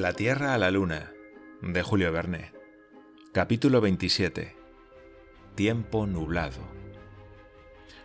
La Tierra a la Luna, de Julio Verne. Capítulo 27. Tiempo nublado.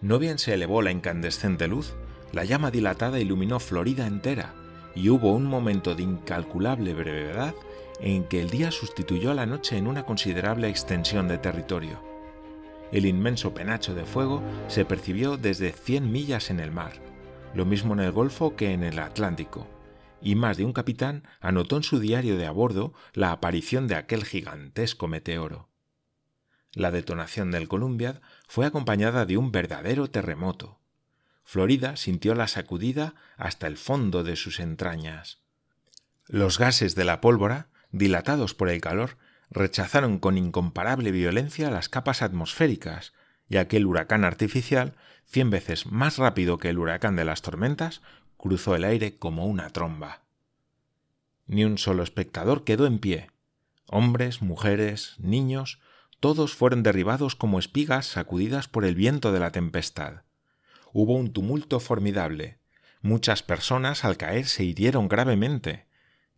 No bien se elevó la incandescente luz, la llama dilatada iluminó Florida entera, y hubo un momento de incalculable brevedad en que el día sustituyó a la noche en una considerable extensión de territorio. El inmenso penacho de fuego se percibió desde 100 millas en el mar, lo mismo en el Golfo que en el Atlántico y más de un capitán anotó en su diario de a bordo la aparición de aquel gigantesco meteoro. La detonación del Columbia fue acompañada de un verdadero terremoto. Florida sintió la sacudida hasta el fondo de sus entrañas. Los gases de la pólvora, dilatados por el calor, rechazaron con incomparable violencia las capas atmosféricas, y aquel huracán artificial, cien veces más rápido que el huracán de las tormentas, cruzó el aire como una tromba. Ni un solo espectador quedó en pie. Hombres, mujeres, niños, todos fueron derribados como espigas sacudidas por el viento de la tempestad. Hubo un tumulto formidable. Muchas personas al caer se hirieron gravemente,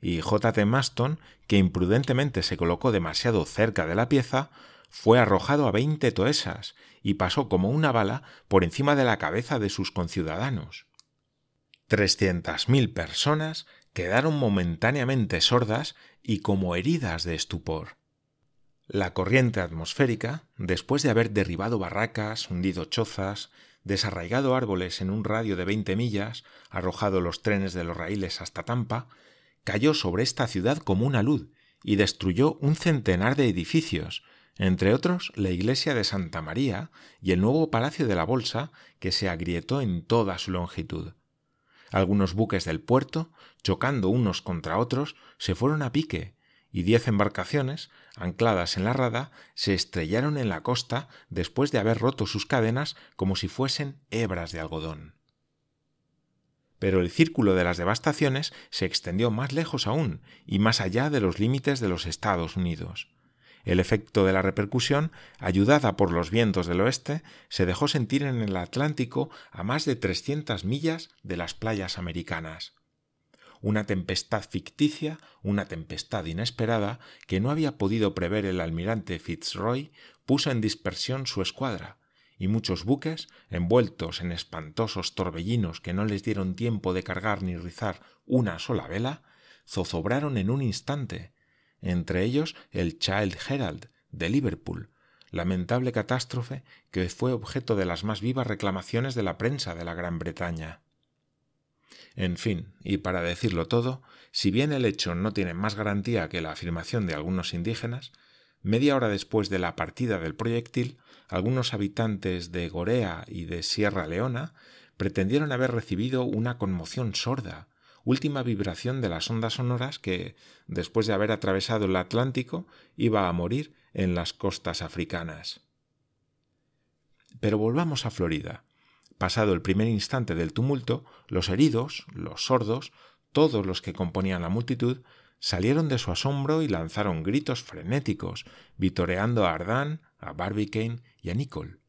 y J. T. Maston, que imprudentemente se colocó demasiado cerca de la pieza, fue arrojado a veinte toesas y pasó como una bala por encima de la cabeza de sus conciudadanos. Trescientas mil personas quedaron momentáneamente sordas y como heridas de estupor. La corriente atmosférica, después de haber derribado barracas, hundido chozas, desarraigado árboles en un radio de veinte millas, arrojado los trenes de los raíles hasta Tampa, cayó sobre esta ciudad como una luz y destruyó un centenar de edificios, entre otros la iglesia de Santa María y el nuevo Palacio de la Bolsa, que se agrietó en toda su longitud. Algunos buques del puerto, chocando unos contra otros, se fueron a pique, y diez embarcaciones, ancladas en la rada, se estrellaron en la costa después de haber roto sus cadenas como si fuesen hebras de algodón. Pero el círculo de las devastaciones se extendió más lejos aún y más allá de los límites de los Estados Unidos. El efecto de la repercusión, ayudada por los vientos del oeste, se dejó sentir en el Atlántico a más de trescientas millas de las playas americanas. Una tempestad ficticia, una tempestad inesperada, que no había podido prever el almirante Fitzroy, puso en dispersión su escuadra, y muchos buques, envueltos en espantosos torbellinos que no les dieron tiempo de cargar ni rizar una sola vela, zozobraron en un instante, entre ellos el Child Herald de Liverpool, lamentable catástrofe que fue objeto de las más vivas reclamaciones de la prensa de la Gran Bretaña. En fin, y para decirlo todo, si bien el hecho no tiene más garantía que la afirmación de algunos indígenas, media hora después de la partida del proyectil, algunos habitantes de Gorea y de Sierra Leona pretendieron haber recibido una conmoción sorda, última vibración de las ondas sonoras que, después de haber atravesado el Atlántico, iba a morir en las costas africanas. Pero volvamos a Florida. Pasado el primer instante del tumulto, los heridos, los sordos, todos los que componían la multitud, salieron de su asombro y lanzaron gritos frenéticos, vitoreando a Ardán, a Barbicane y a Nicole.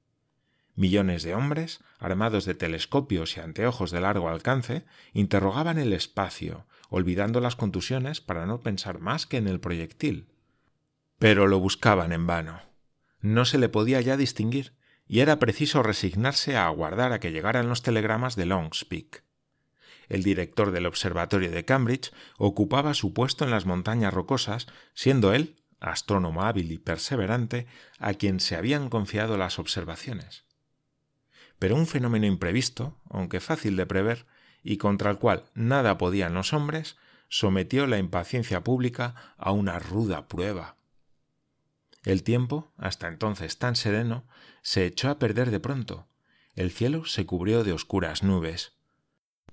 Millones de hombres, armados de telescopios y anteojos de largo alcance, interrogaban el espacio, olvidando las contusiones para no pensar más que en el proyectil. Pero lo buscaban en vano. No se le podía ya distinguir, y era preciso resignarse a aguardar a que llegaran los telegramas de Longspeak. El director del observatorio de Cambridge ocupaba su puesto en las montañas rocosas, siendo él, astrónomo hábil y perseverante, a quien se habían confiado las observaciones pero un fenómeno imprevisto, aunque fácil de prever, y contra el cual nada podían los hombres, sometió la impaciencia pública a una ruda prueba. El tiempo, hasta entonces tan sereno, se echó a perder de pronto. El cielo se cubrió de oscuras nubes.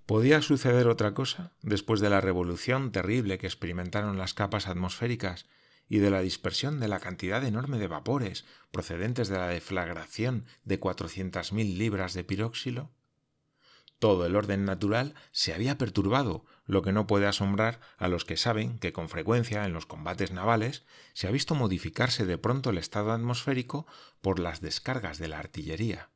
¿Podía suceder otra cosa después de la revolución terrible que experimentaron las capas atmosféricas y de la dispersión de la cantidad enorme de vapores procedentes de la deflagración de cuatrocientas mil libras de piróxilo? Todo el orden natural se había perturbado, lo que no puede asombrar a los que saben que con frecuencia en los combates navales se ha visto modificarse de pronto el estado atmosférico por las descargas de la artillería.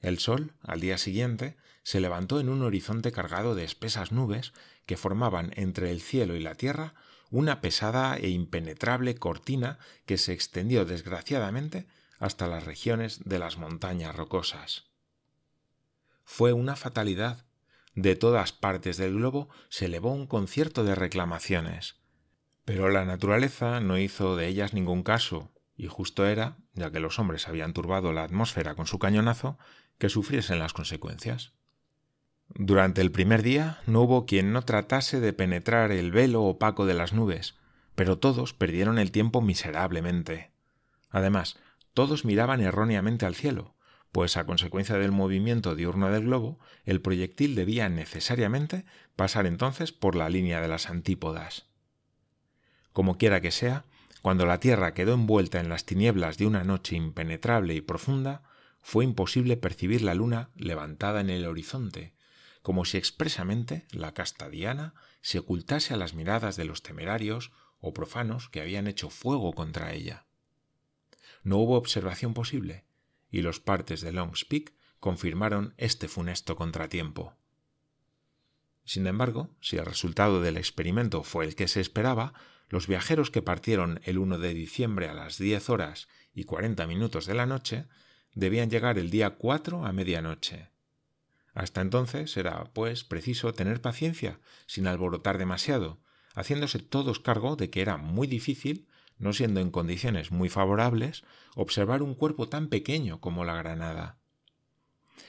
El sol, al día siguiente, se levantó en un horizonte cargado de espesas nubes que formaban entre el cielo y la tierra una pesada e impenetrable cortina que se extendió desgraciadamente hasta las regiones de las montañas rocosas. Fue una fatalidad. De todas partes del globo se elevó un concierto de reclamaciones. Pero la naturaleza no hizo de ellas ningún caso, y justo era, ya que los hombres habían turbado la atmósfera con su cañonazo, que sufriesen las consecuencias. Durante el primer día no hubo quien no tratase de penetrar el velo opaco de las nubes, pero todos perdieron el tiempo miserablemente. Además, todos miraban erróneamente al cielo, pues a consecuencia del movimiento diurno del globo, el proyectil debía necesariamente pasar entonces por la línea de las antípodas. Como quiera que sea, cuando la Tierra quedó envuelta en las tinieblas de una noche impenetrable y profunda, fue imposible percibir la luna levantada en el horizonte, como si expresamente la casta Diana se ocultase a las miradas de los temerarios o profanos que habían hecho fuego contra ella. No hubo observación posible, y los partes de Long's confirmaron este funesto contratiempo. Sin embargo, si el resultado del experimento fue el que se esperaba, los viajeros que partieron el 1 de diciembre a las 10 horas y 40 minutos de la noche debían llegar el día 4 a medianoche. Hasta entonces era, pues, preciso tener paciencia, sin alborotar demasiado, haciéndose todos cargo de que era muy difícil, no siendo en condiciones muy favorables, observar un cuerpo tan pequeño como la granada.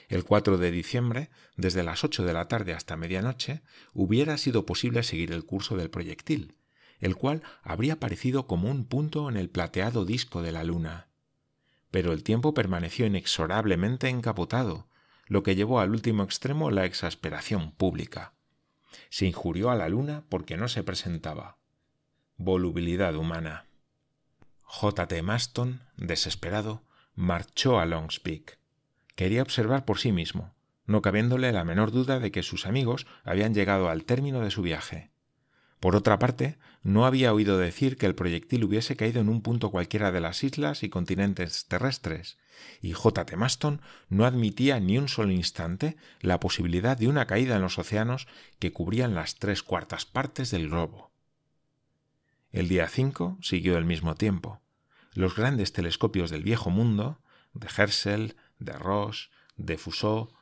El 4 de diciembre, desde las 8 de la tarde hasta medianoche, hubiera sido posible seguir el curso del proyectil, el cual habría parecido como un punto en el plateado disco de la luna. Pero el tiempo permaneció inexorablemente encapotado, lo que llevó al último extremo la exasperación pública. Se injurió a la luna porque no se presentaba. Volubilidad humana. J. T. Maston, desesperado, marchó a Long's Peak. Quería observar por sí mismo, no cabiéndole la menor duda de que sus amigos habían llegado al término de su viaje. Por otra parte, no había oído decir que el proyectil hubiese caído en un punto cualquiera de las islas y continentes terrestres, y J. T. Maston no admitía ni un solo instante la posibilidad de una caída en los océanos que cubrían las tres cuartas partes del globo. El día 5 siguió el mismo tiempo. Los grandes telescopios del viejo mundo, de Herschel, de Roche, de Fusot,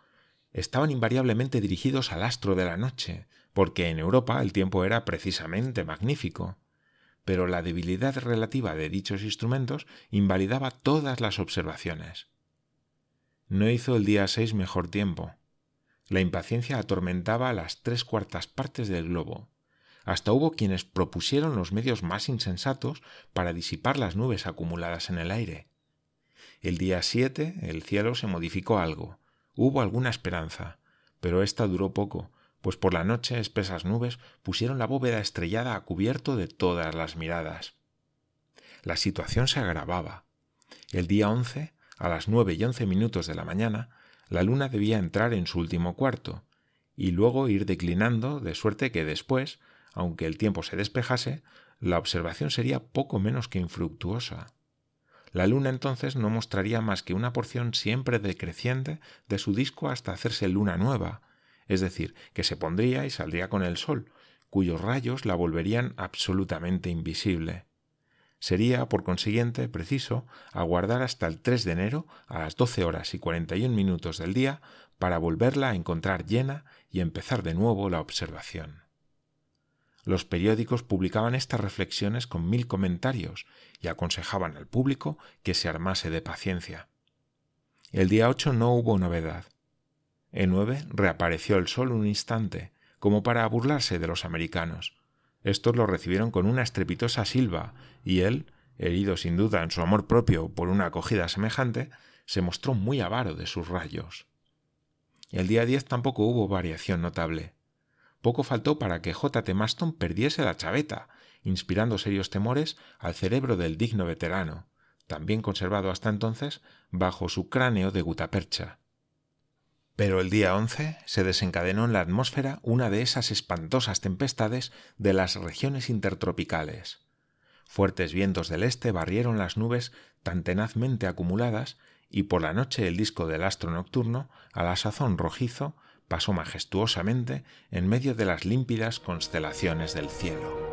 estaban invariablemente dirigidos al astro de la noche, porque en Europa el tiempo era precisamente magnífico. Pero la debilidad relativa de dichos instrumentos invalidaba todas las observaciones. No hizo el día 6 mejor tiempo. La impaciencia atormentaba las tres cuartas partes del globo. Hasta hubo quienes propusieron los medios más insensatos para disipar las nubes acumuladas en el aire. El día 7 el cielo se modificó algo, Hubo alguna esperanza, pero ésta duró poco, pues por la noche espesas nubes pusieron la bóveda estrellada a cubierto de todas las miradas. La situación se agravaba. El día once, a las nueve y once minutos de la mañana, la luna debía entrar en su último cuarto, y luego ir declinando, de suerte que después, aunque el tiempo se despejase, la observación sería poco menos que infructuosa. La luna entonces no mostraría más que una porción siempre decreciente de su disco hasta hacerse luna nueva, es decir, que se pondría y saldría con el sol, cuyos rayos la volverían absolutamente invisible. Sería, por consiguiente, preciso aguardar hasta el 3 de enero a las 12 horas y 41 minutos del día para volverla a encontrar llena y empezar de nuevo la observación. Los periódicos publicaban estas reflexiones con mil comentarios y aconsejaban al público que se armase de paciencia. El día 8 no hubo novedad. El 9 reapareció el sol un instante, como para burlarse de los americanos. Estos lo recibieron con una estrepitosa silba, y él, herido sin duda en su amor propio por una acogida semejante, se mostró muy avaro de sus rayos. El día 10 tampoco hubo variación notable. Poco faltó para que J. T. Maston perdiese la chaveta, inspirando serios temores al cerebro del digno veterano, también conservado hasta entonces bajo su cráneo de gutapercha. Pero el día 11 se desencadenó en la atmósfera una de esas espantosas tempestades de las regiones intertropicales. Fuertes vientos del este barrieron las nubes tan tenazmente acumuladas y por la noche el disco del astro nocturno, a la sazón rojizo, pasó majestuosamente en medio de las límpidas constelaciones del cielo.